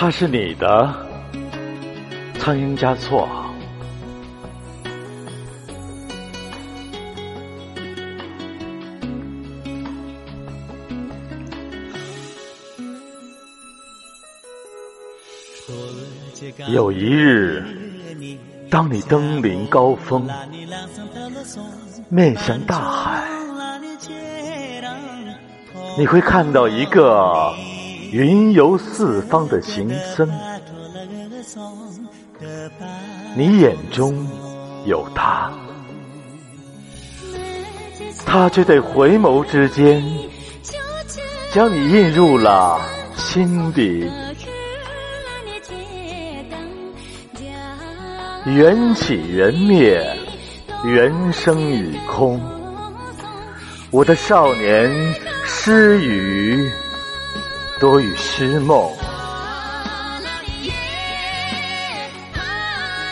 他是你的，苍蝇加错。有一日，当你登临高峰，面向大海，你会看到一个云游四方的行僧，你眼中有他，他却在回眸之间，将你印入了心底。缘起缘灭，缘生与空。我的少年诗语多与诗梦。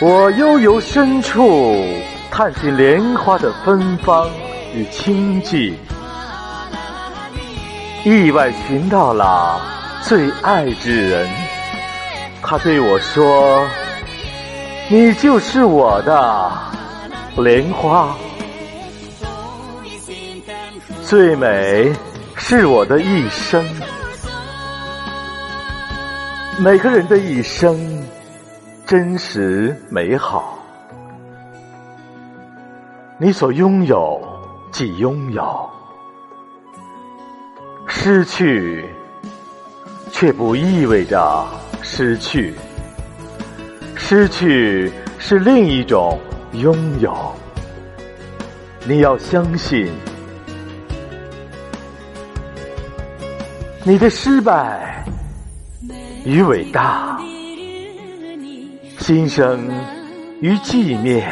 我悠游深处，探寻莲花的芬芳与清寂，意外寻到了最爱之人。他对我说。你就是我的莲花，最美是我的一生。每个人的一生真实美好，你所拥有即拥有，失去却不意味着失去。失去是另一种拥有，你要相信，你的失败与伟大，新生与寂灭，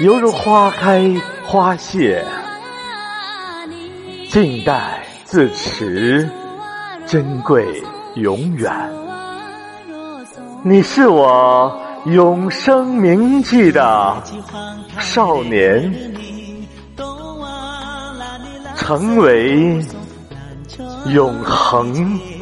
犹如花开花谢，静待自持，珍贵永远。你是我永生铭记的少年，成为永恒。